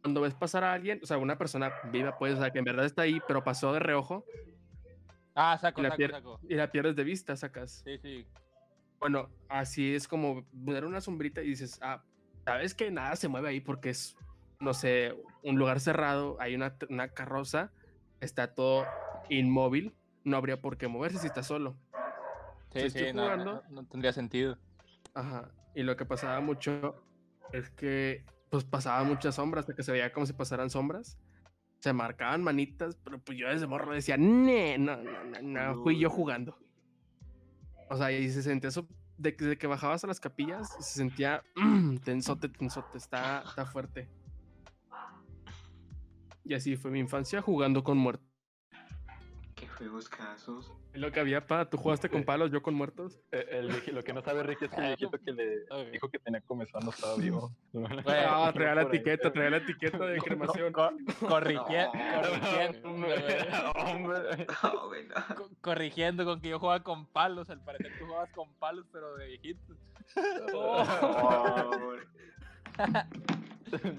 Cuando ves pasar a alguien, o sea, una persona viva, pues, o sea, que en verdad está ahí, pero pasó de reojo Ah, saco, Y la saco, saco. y la pierdes de vista, sacas. Sí, sí. Bueno, así es como ver una sombrita y dices, ah, sabes que nada se mueve ahí porque es, no sé, un lugar cerrado, hay una, una carroza, está todo inmóvil, no habría por qué moverse si está solo. Sí, Si sí, estoy jugando- no, no tendría sentido. Ajá. Y lo que pasaba mucho es que, pues, pasaban muchas sombras, que se veía como si pasaran sombras. Se marcaban manitas, pero pues yo desde morro decía, "Nee, no, no, no, no, fui yo jugando. O sea, y se sentía eso, de que, de que bajabas a las capillas, se sentía "Mm, tensote, tensote, está, está fuerte. Y así fue mi infancia jugando con muertos. Casos. Lo que había, pa, tú jugaste con palos, yo con muertos. Eh, El, lo que no sabe Ricky es que el viejito que le dijo que tenía comezón no estaba vivo. Güey, Ah, traía la etiqueta, traía la etiqueta de cremación. Co- corrigie- No. corrigiendo. No, no. Corrigiendo con que yo jugaba con palos. Al parecer tú jugabas con palos, pero de viejito. Oh, güey.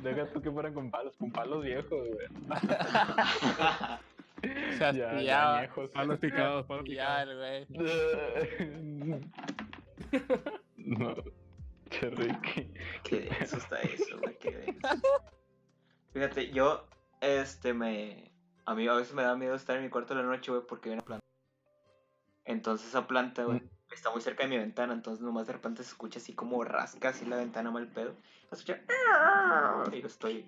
Deja tú que fueran con palos, con palos viejos, güey. Se Ya, ya añejos. Palos picados, palos ya, picados. el güey. No, che Ricky. Qué denso está eso, güey, qué denso. Fíjate, yo, este, me... A mí a veces me da miedo estar en mi cuarto de la noche, güey, porque hay una planta. Entonces esa planta, güey, está muy cerca de mi ventana, entonces nomás de repente se escucha así como rasca así la ventana mal pedo. Se escucha... Y yo estoy...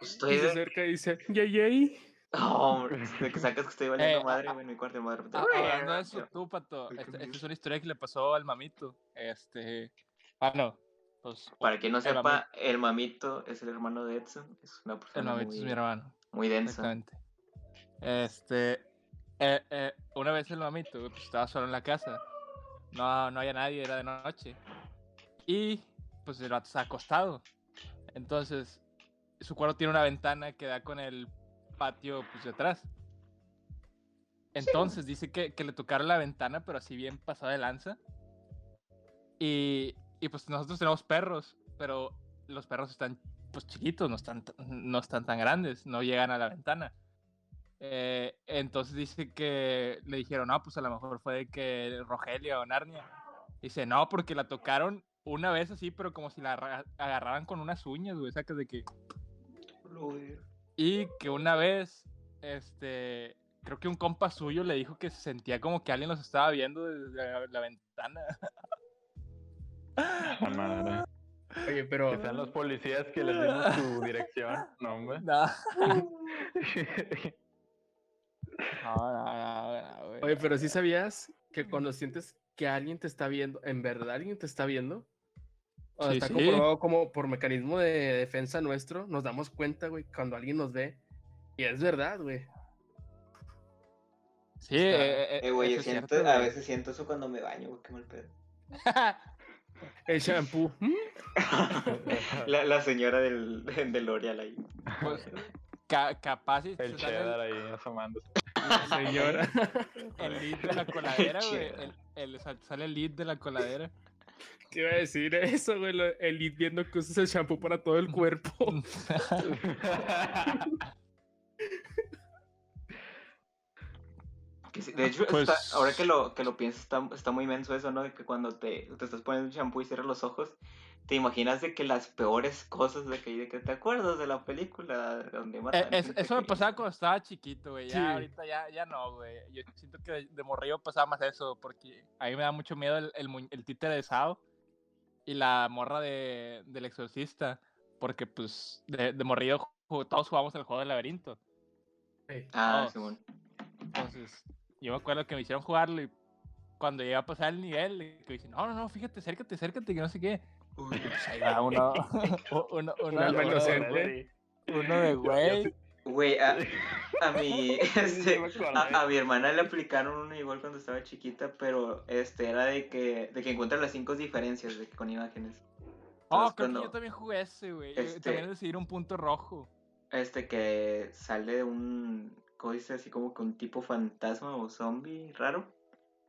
Estoy Y se de... acerca y dice, yay, yay. No, hombre, de que sacas que estoy valiendo Eh, madre, güey, en mi cuarto de madre. Ah, de eso, tú, Pato, qué esta, es una historia que le pasó al mamito. Este. Ah, no. Pues, Para quien no El sepa, mamito. el mamito es el hermano de Edson, es una el persona mamito muy, es mi hermano. muy densa. Exactamente. Este. eh, eh, una vez el mamito pues, estaba solo en la casa. No, no había nadie, era de noche. Y pues el vato está acostado. Entonces, su cuarto tiene una ventana que da con el patio pues de atrás. Entonces dice que, que le tocaron la ventana, pero así bien pasada de lanza. Y, y pues nosotros tenemos perros, pero los perros están pues chiquitos, no están, no están tan grandes, no llegan a la ventana. Eh, entonces dice que le dijeron, no, pues a lo mejor fue de que Rogelia o Narnia. Dice, no, porque la tocaron una vez así, pero como si la arra- agarraran con unas uñas, güey, sacas de que... Y que una vez, este, creo que un compa suyo le dijo que se sentía como que alguien los estaba viendo desde la, la ventana. La madre. Oye, pero Que sean los policías que les dimos su dirección. No, hombre. No, no, no, no. Oye, pero sí sabías que cuando sientes que alguien te está viendo, en verdad alguien te está viendo, O sea, Sí, está sí. comprobado como por mecanismo de defensa nuestro, nos damos cuenta, güey, cuando alguien nos ve. Y es verdad, güey. Sí, Está- eh, eh, Eh, güey, yo eso es siento, cierto, a veces siento eso cuando me baño, güey, qué mal pedo. El shampoo. La, la señora del, del L'Oreal ahí. Pues, ca- capaz si El cheddar ahí asomándose. Señora. el, lead de la coladera, güey. El, el- sale el lead de la coladera. ¿Qué iba a decir eso, güey? El lead viendo que usas el shampoo para todo el cuerpo. Que sí, de hecho, Pues- está- ahora que lo, que lo piensas, está, está muy menso eso, ¿no? De que cuando te, te estás poniendo un shampoo y cierras los ojos, te imaginas de que las peores cosas de que, de que te acuerdas de la película donde Eh, es- eso me pasaba cuando estaba chiquito, güey. Ya Sí. ahorita ya, ya no, güey. Yo siento que de, morrillo pasaba más eso, porque a mí me da mucho miedo el, el, el títere de Sao y la morra de, del exorcista, porque pues de, de morrillo todos jugamos el juego del laberinto. Ah, todos. Simón. Entonces, yo me acuerdo que me hicieron jugarlo y cuando llegué a pasar el nivel, que me dicen, no, no, no, fíjate, acércate, acércate, que no sé qué. Uy, Pues ahí va uno, uno, uno, uno- inocente. uno de güey. Güey, a, a mi, este, a, a mi hermana le aplicaron uno igual cuando estaba chiquita, pero este era de que, de que encuentra las cinco diferencias de que con imágenes. Oh, Entonces, creo que yo también jugué ese, güey. Este- También decidir un punto rojo. Este que sale de un, ¿cómo dice? Así como que un tipo fantasma o zombie raro.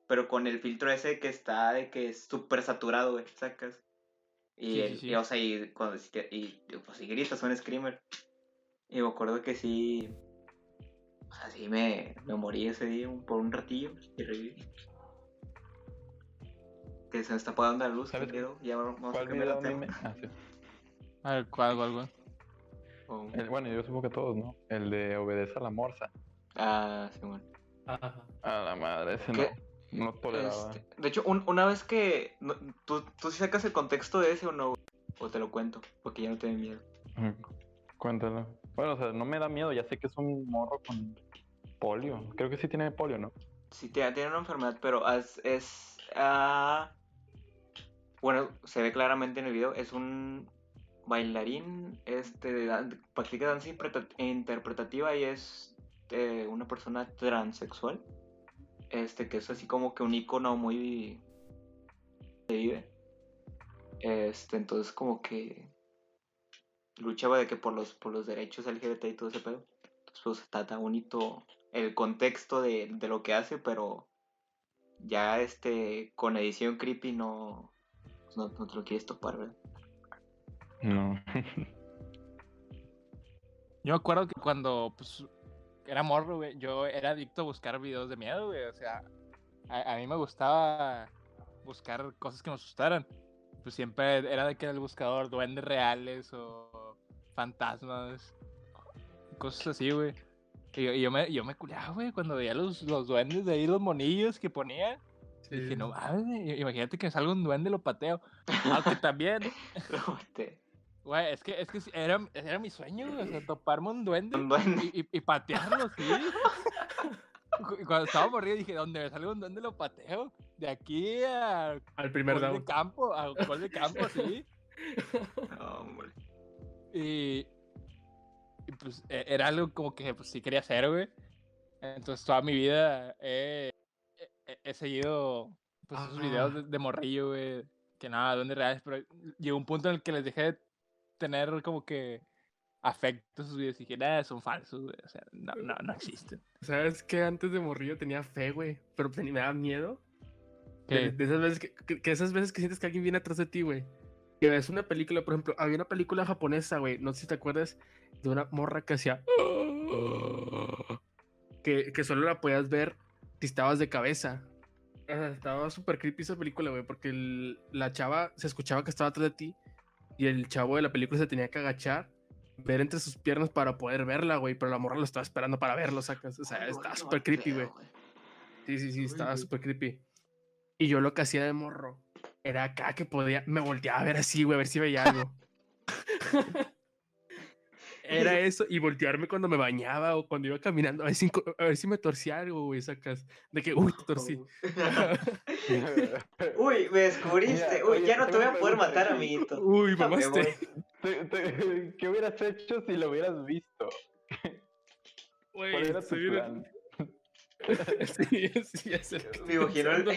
Pero con el filtro ese que está de que es súper saturado, güey, sacas. Y, Sí, sí, el- sí. y, o sea, y, cuando, y, pues si gritas, un screamer. Y me acuerdo que sí, o sea, sí me, me morí ese día un- por un ratillo y reviví. Que se me está apagando la luz, ¿Sabes ¿qué pedo? Ya vamos a ¿Cuál cambiar tema. ah, sí. A ver, ¿cuál, cuál, cuál? O- El- bueno, yo supongo que todos, ¿no? El de obedece a la morsa. Ah, sí, bueno. Ajá. A la madre, ese ¿Qué? no. No toleraba. Este, de hecho, un- una vez que. no- ¿tú, ¿Tú sacas el contexto de ese o no? O te lo cuento, porque ya no te da miedo. Cuéntalo. Bueno, o sea, no me da miedo, ya sé que es un morro con polio. Creo que sí tiene polio, ¿no? Sí, tiene una enfermedad, pero es. es ah, bueno, se ve claramente en el video. Es un bailarín. Este, practica danza interpreta- interpretativa y es eh, una persona transexual. Este, que es así como que un icono muy. que vive. Este, entonces como que luchaba de que por los por los derechos LGBT y todo ese pedo. Entonces pues está tan bonito el contexto de, de lo que hace, pero ya este con edición creepy no pues, no, no te lo quieres topar, ¿verdad? No. Yo me acuerdo que cuando pues, era morro, güey, yo era adicto a buscar videos de miedo, güey. O sea, a, a mí me gustaba buscar cosas que me asustaran. Pues siempre era de que era el buscador duendes reales o fantasmas, cosas así, güey. Y yo, y yo me, yo me culeaba, güey, cuando veía los, los duendes de ahí, los monillos que ponía. Dije, no mames, imagínate que salga un duende y lo pateo. Aunque también, güey, es que, es que era, era mi sueño, o sea, toparme un duende un duende. y, y, y patearlo, sí. Cuando estaba morrido dije, donde me salga un duende lo pateo. De aquí a Al primer gol de campo, a gol de campo, sí. No, hombre. Y, y, pues e- era algo como que pues sí quería hacer, güey. Entonces toda mi vida he, he- he seguido pues esos videos de, de morrillo, güey. Que nada, duendes reales, pero llegó un punto en el que les dejé de tener como que afecto a sus videos y dije, nada, son falsos, güey. O sea, no, no, no existen. ¿Sabes que Antes de morrillo tenía fe, güey. Pero tenía- me daba miedo. De, esas veces que, que- que esas veces que sientes que alguien viene atrás de ti, güey. Que ves una película, por ejemplo, había una película japonesa, güey. No sé si te acuerdas de una morra que hacía. Que, que solo la podías ver si estabas de cabeza. O sea, estaba súper creepy esa película, güey. Porque el- la chava se escuchaba que estaba atrás de ti. Y el chavo de la película se tenía que agachar, ver entre sus piernas para poder verla, güey. Pero la morra lo estaba esperando para verlo, sacas. O sea, Ay, estaba qué súper creepy, güey. Sí, sí, sí, estaba súper creepy. Y yo lo que hacía de morro era acá que podía, me volteaba a ver así, güey, a ver si veía algo. era eso y voltearme cuando me bañaba o cuando iba caminando, a ver si, a ver si me torcía algo, güey, sacas. De que, uy, te torcí. Uy, me descubriste. Uy, oye, ya no te voy a poder matar, aquí. amiguito. Uy, mamaste. ¿Qué hubieras hecho si lo hubieras visto? Güey, ¿Cuál era tu plan? Sí, sí, es el que Me imagino el, pensando.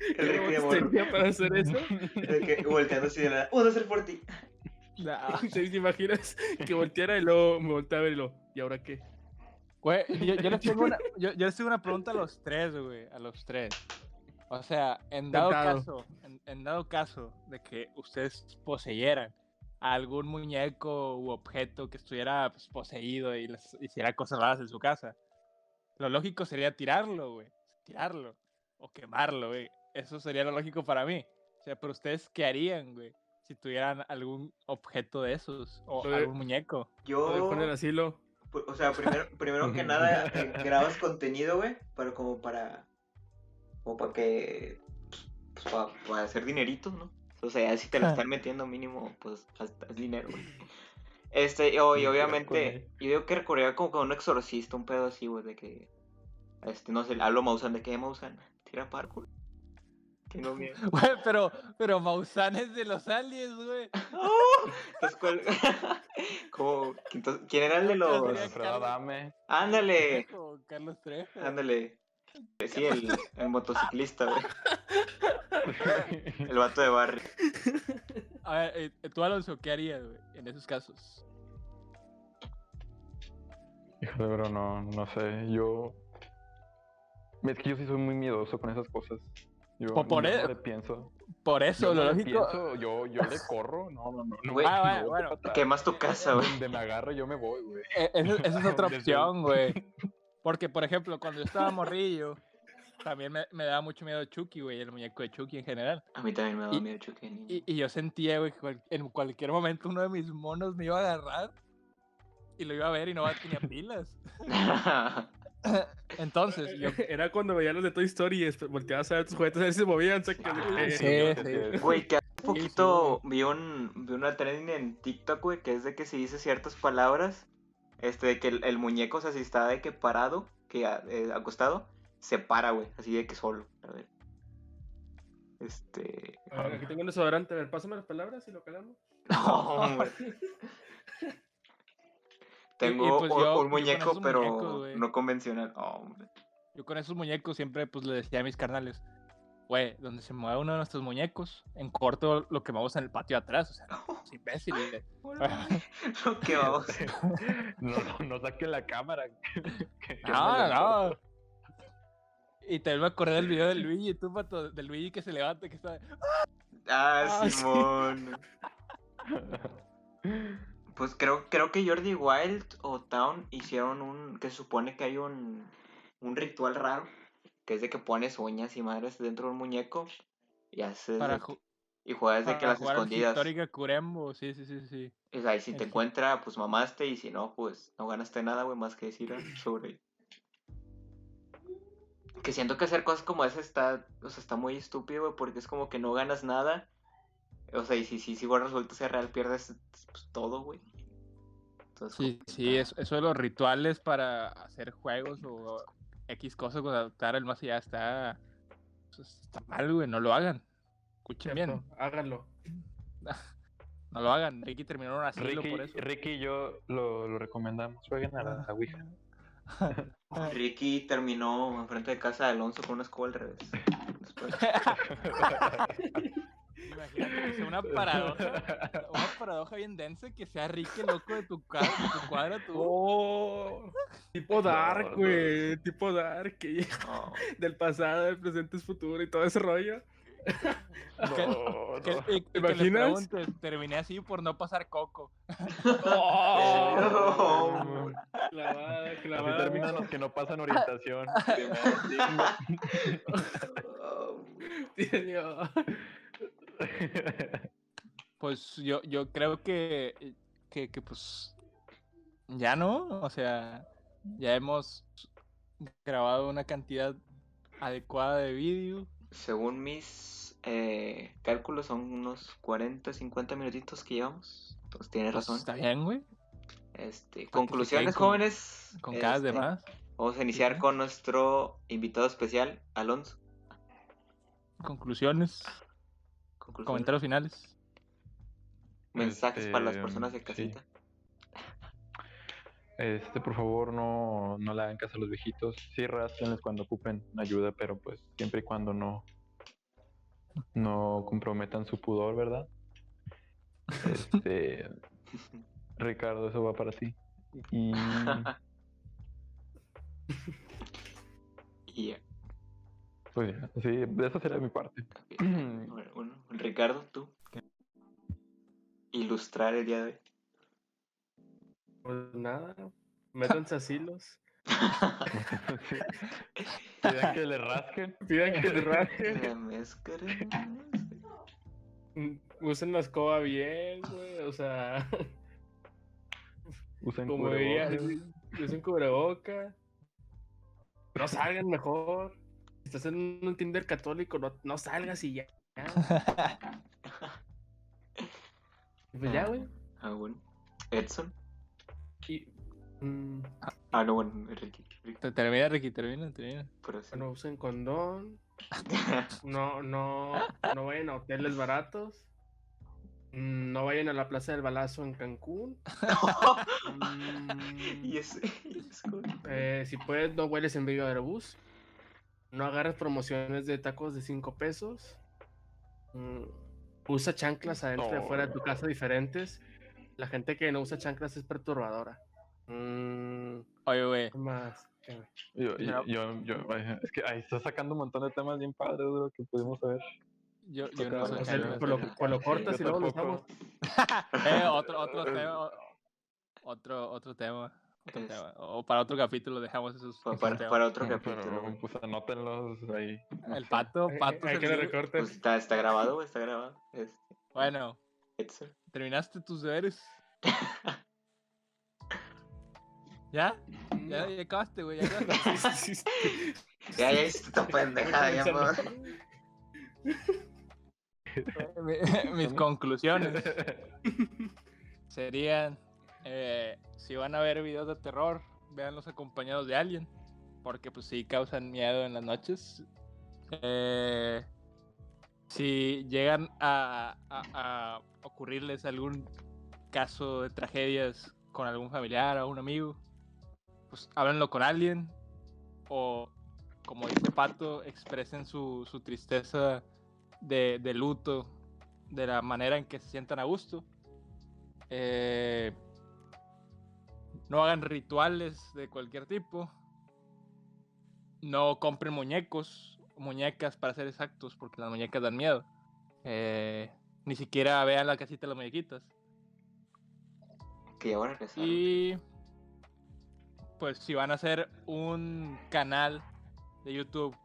el ¿Qué Ricky de robots morro. tenía para hacer eso? El que volteando así de nada. Uno ser por ti. Nah. ¿Te imaginas que volteara y luego me volteaba y lo, ¿y ahora qué? Güey, yo, yo les tengo una, yo, yo les tengo una pregunta a los tres, güey, a los tres. O sea, en dado Tentado. caso, en, en dado caso de que ustedes poseyeran a algún muñeco u objeto que estuviera pues, poseído y les hiciera cosas raras en su casa, lo lógico sería tirarlo, güey, tirarlo o quemarlo, güey. Eso sería lo lógico para mí. O sea, pero ustedes qué harían, güey, si tuvieran algún objeto de esos o Lo de- algún muñeco. Lo Yo, asilo. pu- o sea, primero, primero que nada, eh, grabas contenido, güey, pero como para, como para que, pues, para, para hacer dinerito, ¿no? O sea, ya si te lo están metiendo mínimo, pues, haz, haz dinero, güey. Este, y, o- y obviamente, yo digo que recurría como con un exorcista, un pedo así, güey, de que, este, no sé, hablo Mausan, ¿de qué Mausan? Tira parkour. Tengo miedo. Güey, pero, pero Maussan es de los aliens, güey. Entonces, ¿cuál? como, entonces, ¿quién era el de los...? Alfredo. Adame. Ándale, Trejo, Carlos Trejo. ándale. Sí, el, el motociclista, güey. El vato de barrio. A ver, eh, tú, Alonso, ¿qué harías, güey, en esos casos? Híjole, bro, no, no sé. Yo. Es que yo sí soy muy miedoso con esas cosas. Yo Po- por yo e- no le pienso. Por Yo eso, no lo lógico. pienso, yo, yo le corro. No, no, no. Güey, Ah, no bueno, bueno. Quemas tu casa, güey. Donde me agarre yo me voy, güey. eh, esa, esa es otra opción, güey. Porque, por ejemplo, cuando yo estaba morrillo, también me, me daba mucho miedo Chucky, güey, el muñeco de Chucky en general. A mí también me daba Y- miedo Chucky. Y, y yo sentía, güey, que cual- en cualquier momento uno de mis monos me iba a agarrar y lo iba a ver y no tenía pilas. Entonces, yo. Era cuando veía los de Toy Story y volteabas a ver tus juguetes a ver si se movían. Ah, sí, sí. Güey, que hace poquito vi, un, vi una trending en TikTok, güey, que es de que si dice ciertas palabras, este, de que el, el muñeco, o sea, si está de que parado, que eh, acostado, se para, güey, así de que solo. A ver. Este. A ver, aquí tengo un desodorante. A ver, pásame las palabras y lo calamos. No, hombre. Tengo pues un- yo- muñeco, pero muñecos, no convencional. Oh, hombre. Yo con esos muñecos siempre pues le decía a mis carnales, güey, donde se mueva uno de nuestros muñecos, en corto lo quemamos en el patio de atrás, o sea, es imbécil. Lo que vamos. No, no, no saquen la cámara. que- que No, la no. Y también me acordé del video de Luigi, tú, pato, del Luigi que se levanta, que está... Ah, Ah, sí. Pues creo, creo que Jordi Wild o Town hicieron un. que se supone que hay un. un ritual raro. Que es de que pones uñas y madres dentro de un muñeco. Y haces. Para, de y juegas de que las escondidas. histórica Curembo, sí, sí, sí, sí. O sea, y si te encuentra, pues mamaste. Y si no, pues no ganaste nada, güey, más que decir sobre. Que siento que hacer cosas como esa está. O sea, está muy estúpido, güey, porque es como que no ganas nada. O sea, y si, si, si igual resulta ser real, pierdes pues, todo, güey. Entonces, Sí, como sí, eso, eso de los rituales para hacer juegos o X cosas con adaptar al más allá está, pues, está mal, güey, no lo hagan. Escuchen bien, Háganlo. no lo hagan. Ricky terminó en un asilo Ricky, por eso. Ricky y yo lo, lo recomendamos. Jueguen a la, a la Ouija. Ricky terminó enfrente de casa de Alonso con una escoba al revés. Después. Imagínate que sea una paradoja, una paradoja bien densa que sea Ricky el loco de tu, ca- de tu cuadra, tú. Oh, tipo Dark, no. güey. Tipo Dark. que No. del pasado, del presente es futuro y todo ese rollo. Que- No, Que, no. que le imaginas? preguntes, terminé así por no pasar coco. Oh, clavada, Así clavada. terminan los que no pasan orientación. Tío. Pues yo, yo creo que, que, que, pues ya no, o sea, ya hemos grabado una cantidad adecuada de vídeo. Según mis eh, cálculos, son unos 40, 50 minutitos que llevamos. Entonces tienes Pues, razón. está bien, güey. Este, conclusiones, con- jóvenes. Con cada Este, demás. Vamos a iniciar con nuestro invitado especial, Alonso. Conclusiones. Conclusiones. Comentarios finales. Mensajes para las Este, personas de sí. casita. Este, por favor, no, no le hagan caso a los viejitos. Sí, rastrenles cuando ocupen ayuda, pero pues siempre y cuando no, no comprometan su pudor, ¿verdad? Este, Ricardo, eso va para ti. Y Y ya. pues ya, sí, esa sería mi parte. bueno, Ricardo, tú. Ilustrar el día de hoy. Pues nada, métanse asilos. Pidan que le rasquen. Pidan que les rasquen. Usen la escoba bien, güey. O sea, Usen como diría, cubrebocas. usen cubreboca. No salgan mejor. Si estás en un Tinder católico, no, no salgas y ya. Pues ya, güey. Ah, bueno. Edson. Y, mm, Ah, no, bueno, Ricky. Ricky, Te- Termina, Ricky, termina, termina. pero sí. bueno, usen condón. No, no, no vayan a hoteles baratos. Mm, No vayan a la Plaza del Balazo en Cancún. Mm, y ese, y ese con- eh, si puedes, no hueles en Viva Aerobús. No agarres promociones de tacos de 5 pesos. Mm, usa chanclas adentro y afuera de tu casa diferentes. La gente que no usa chanclas es perturbadora. Mm, Oye, güey. ¿qué más? Yo, yo, yo, yo- ay, es que ahí está sacando un montón de temas bien padres de lo que pudimos saber. Yo, yo no lo, cortas Yo y luego lo usamos. Eh, otro, otro tema. otro tema. Otro Es- tema. O para otro capítulo dejamos esos. Pa- esos para, para otro capítulo. güey. pues anótenlos ahí. El pato, pato. Hay que líder. recorten. Pues está, está grabado, güey, está grabado. Este, Bueno, Edson. ¿terminaste tus deberes? ¿Ya? Ya, ya acabaste, güey. Ya acabaste. Ya, ya hiciste esta pendejada, ya, Mis conclusiones serían: eh, si van a ver videos de terror, véanlos acompañados de alguien, porque pues sí causan miedo en las noches. Eh, si llegan a, a- ocurrirles algún caso de tragedias con algún familiar o un amigo, pues háblenlo con alguien o, como dice Pato, expresen su, tristeza de, de luto de la manera en que se sientan a gusto. Eh, no hagan rituales de cualquier tipo. No compren muñecos, muñecas para ser exactos, porque las muñecas dan miedo. Eh, ni siquiera vean la casita de las muñequitas. Que ya van a regresar. Y pues si van a hacer un canal de YouTube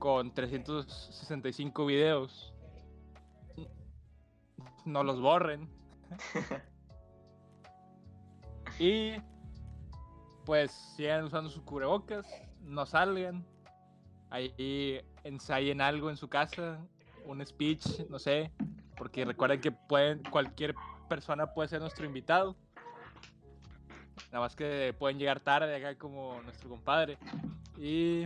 con 365 videos, no los borren. y pues sigan usando sus cubrebocas, no salgan. Ahí ensayen algo en su casa, un speech, no sé, porque recuerden que pueden cualquier persona puede ser nuestro invitado. Nada más que pueden llegar tarde acá como nuestro compadre. Y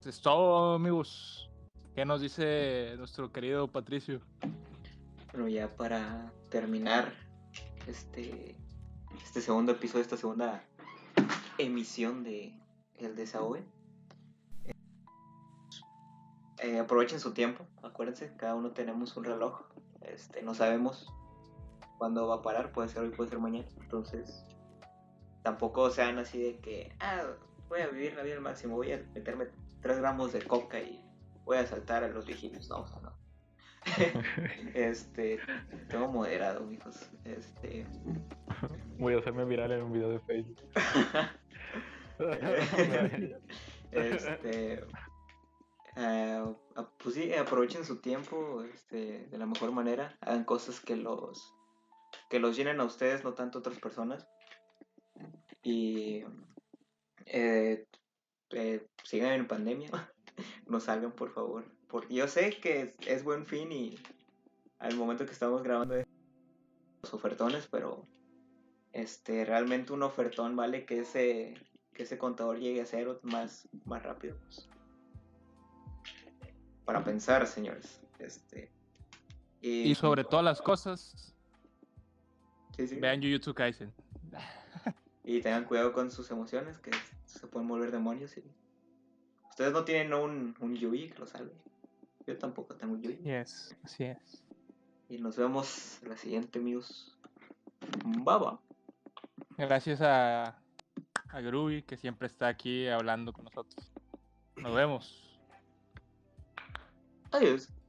eso es todo, amigos. ¿Qué nos dice nuestro querido Patricio? Bueno, ya para terminar este, este segundo episodio, esta segunda emisión de El Desahogue. Eh, aprovechen su tiempo, acuérdense, cada uno tenemos un reloj. Este, no sabemos cuándo va a parar, puede ser hoy, puede ser mañana. Entonces, tampoco sean así de que, ah, voy a vivir la vida al máximo, voy a meterme 3 gramos de coca y voy a saltar a los viejitos. No, no. este, tengo moderado, mijos. Este, Voy a hacerme viral en un video de Facebook. este, eh, pues sí, aprovechen su tiempo este, de la mejor manera. Hagan cosas que los que los llenen a ustedes, no tanto a otras personas. Y eh, eh, sigan en pandemia. no salgan, por favor. Porque yo sé que es, es buen fin y al momento que estamos grabando es ofertones, pero este realmente un ofertón vale que ese que ese contador llegue a cero más, más rápido. pues. Para pensar, señores. Este, Y sobre todas las cosas, sí, sí. vean Jujutsu Kaisen. Y tengan cuidado con sus emociones, que se pueden volver demonios. Y... Ustedes no tienen un, un Yui que lo salve. Yo tampoco tengo Yui. Yes, así es. Y nos vemos en la siguiente news. Baba. Gracias a, a Groovy, que siempre está aquí hablando con nosotros. Nos vemos. Adiós.